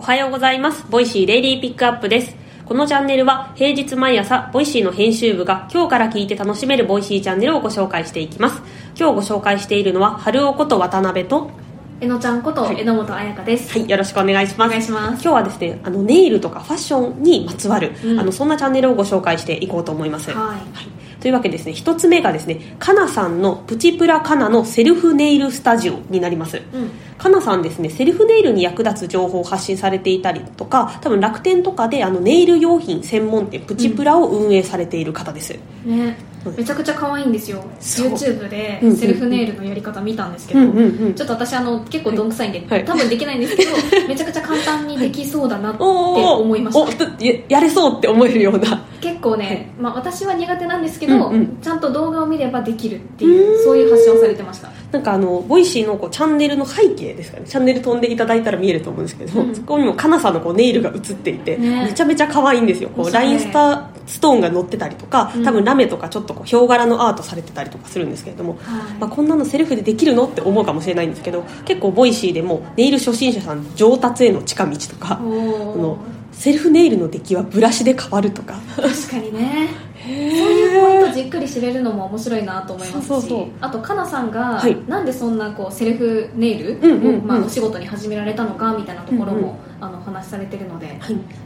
おはようございます。ボイシーデイリーピックアップです。このチャンネルは平日毎朝、ボイシーの編集部が今日から聞いて楽しめるボイシーチャンネルをご紹介していきます。今日ご紹介しているのは、春尾こと渡辺と、えのちゃんことはい榎本彩香です、はい、よろしくお願いします。お願いします今日はですね、あの、ネイルとかファッションにまつわる、うんあの、そんなチャンネルをご紹介していこうと思います。はいというわけでですね、一つ目がですね、かなさんのプチプラかなのセルフネイルスタジオになります。うん。かなさんですね、セルフネイルに役立つ情報を発信されていたりとか、多分楽天とかであのネイル用品専門店プチプラを運営されている方です。ね。うんめちゃくちゃ可愛いんですよ。YouTube でセルフネイルのやり方見たんですけど、うんうんうん。ちょっと私あの結構どんくさいんで、はい。多分できないんですけどめちゃくちゃ簡単にできそうだなって思いました。やれそうって思えるような。結構ね、まあ、私は苦手なんですけど、うんうん。ちゃんと動画を見ればできるっていうそういう発信をされてました。なんかあの、ボイシーのこうチャンネルの背景ですかね。チャンネル飛んでいただいたら見えると思うんですけど、うん。そこにもかなさんのこうネイルが映っていて、ね。めちゃめちゃ可愛いんですよ。こう、ラインスター、ストーンが乗ってたりとか、うん。多分ラメとかちょっとこう、ヒョウ柄のアートされてたりとかするんですけれども、はい。まあ、こんなのセルフでできるのって思うかもしれないんですけど結構ボイシーでもネイル初心者さん上達への近道とかおこのーセルフネイルの出来はブラシで変わるとか。確かにね。そういうポイントじっくり知れるのも面白いなと思いますし。そうそうそう。あとかなさんが、はい。なんでそんなこうセルフネイルうんうんうんを、まあ、お仕事に始められたのかみたいなところも、うんうんあのお話しされてるので、はい、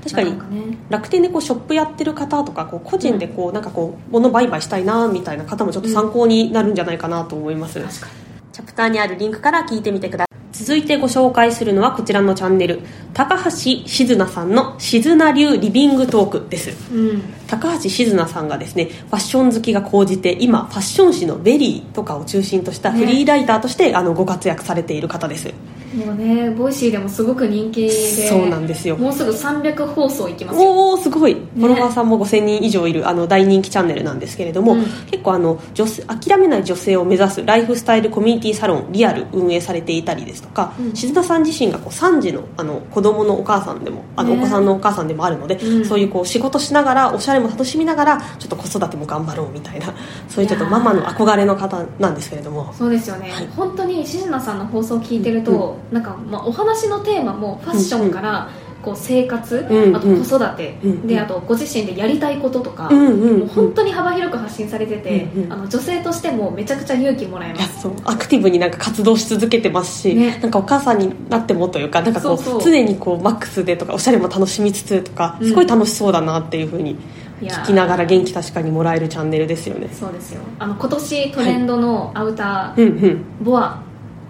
確かに。ね楽天でこうショップやってる方とかこう個人でこうなんかこう物売買したいなみたいな方もちょっと参考になるんじゃないかなと思います、確かチャプターにあるリンクから聞いてみてください続いてご紹介するのはこちらのチャンネル高橋志津奈さんの志津奈流リビングトークです。にうん。高橋志津奈さんがですねファッション好きが高じて今ファッション誌の「VERY」とかを中心としたフリーライターとして、あのご活躍されている方ですもうねボイシーでもすごく人気で。そうなんですよ。もうすぐ300放送いきますよ。おおすごい。フォロワーさんも5000人以上いるあの大人気チャンネルなんですけれども、うん。結構あの女性諦めない女性を目指すライフスタイルコミュニティサロンリアル運営されていたりですとか、うん。志津奈さん自身がこう3児のあの子供のお母さんでもあのおね子さんのお母さんでもあるので、うん。そういうこう仕事しながらおしゃれも楽しみながらちょっと子育ても頑張ろうみたいなそういうちょっとママの憧れの方なんですけれども。そうですよね、はい。本当に静奈さんの放送を聞いてると、なんか、まあ、お話のテーマもファッションから、こう生活、うんあと子育て、うんであとご自身でやりたいこととか、うんうんもう本当に幅広く発信されてて、うんうん。あの女性としてもめちゃくちゃ勇気もらえます。アクティブになんか活動し続けてますし、ね。なんかお母さんになってもというかなんかこう常にこうマックスでとかおしゃれも楽しみつつとかうん。すごい楽しそうだなっていうふうにいやー。聞きながら元気確かにもらえるチャンネルですよね。そうですよ。あの今年トレンドのアウター、うんうん。ボア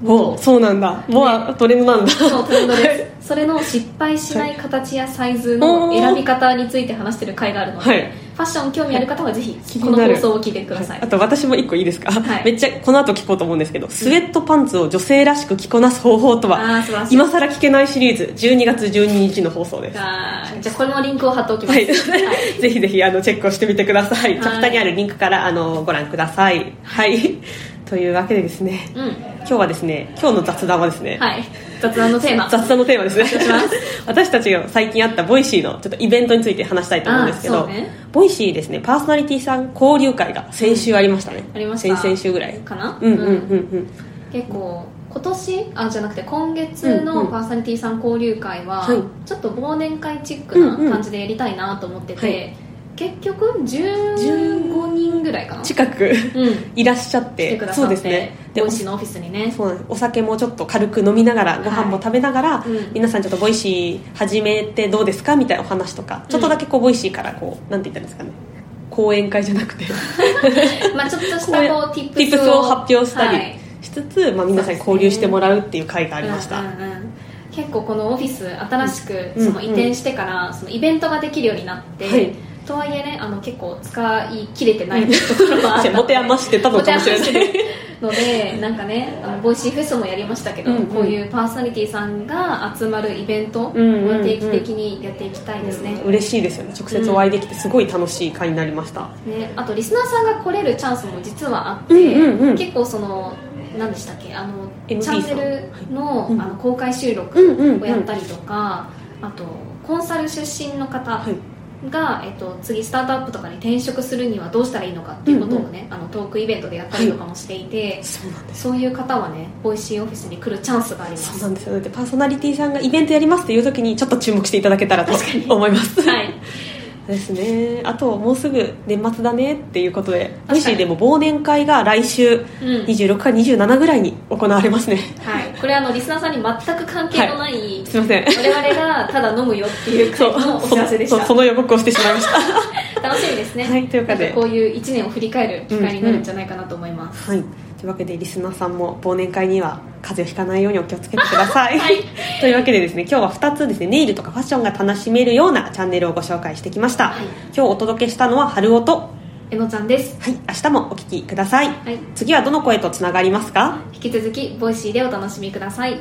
おそうなんだ。ボアトレンドなんだ。そうトレンドです。それの失敗しない形やサイズの選び方について話してる回があるので、はい。ファッション興味ある方はぜひこの放送を聞いてください、あと私も一個いいですか、はい。めっちゃこの後聞こうと思うんですけど、スウェットパンツを女性らしく着こなす方法とはあー素晴ら聞けないシリーズ12月12日の放送です。じゃあこれのリンクを貼っておきます、はい、ぜひぜひあのチェックをしてみてください、いチャプターにあるリンクからあのご覧ください。はいというわけでですねうん。今日はですね今日の雑談はですね、はい。雑談のテーマ。雑談のテーマですね。私たちが最近あったボイシーのちょっとイベントについて話したいと思うんですけど、ね。ボイシーですねパーソナリティさん交流会が先週ありましたね、ありました。先々週ぐらい。かな？うんうんうんうん。結構今年あじゃなくて今月のうんうんパーソナリティさん交流会は、はい。ちょっと忘年会チックな感じでやりたいなと思ってて、はい。結局15人ぐらいかな近く。うん。いらっしゃって。そうですね。でボイシーのオフィスにね。そうお酒もちょっと軽く飲みながらご飯も食べながら、うん。皆さんちょっとボイシー始めてどうですかみたいなお話とかちょっとだけこうボイシーからこうなんて言ったらいいんですかね。講演会じゃなくて。まあちょっとしたこう tips を tips を発表したりはい。しつつ、まあ、皆さんに交流してもらうっていう会がありました、結構このオフィス新しくうん。その移転してからそのイベントができるようになって、はいとはいえねあの結構使い切れてないところもあった。ので持て余してたのかもしれない。のでなんかねあのボイシーフェスもやりましたけど、うんうん。こういうパーソナリティさんが集まるイベントをうんうんうん。定期的にやっていきたいですね,、嬉しいですよね。直接お会いできてすごい楽しい会になりました、ねあとリスナーさんが来れるチャンスも実はあって、うんうんうん。結構その何でしたっけあのチャンネルの,、うんあの公開収録うんうんうん。をやったりとか、あとコンサル出身の方はいが、えっと、次スタートアップとかに転職するにはどうしたらいいのかっていうことをね、あのトークイベントでやったりとかもしていて、そうなんです。そういう方はねボイシーオフィスに来るチャンスがありまそうすなんです。よでパーソナリティさんがイベントやりますっていう時にちょっと注目していただけたらと思います。はい。ですね。あともうすぐ年末だねっていうことでボイシーでも忘年会が来週うん。26か27ぐらいに行われますね、はい、これあのリスナーさんに全く関係のない、すいません。我々がただ飲むよっていう回のお知らせでした。その予告をしてしまいました。楽しみですね、はいというかで。こういう1年を振り返る機会になるんじゃないかなと思います、はい。というわけでリスナーさんも忘年会には風邪をひかないようにお気をつけてください、はい。というわけでですね今日は2つですねネイルとかファッションが楽しめるようなチャンネルをご紹介してきました、はい。今日お届けしたのは春音とえのちゃんです。はい明日もお聞きください。はい。次はどの声とつながりますか？引き続きボイシーでお楽しみください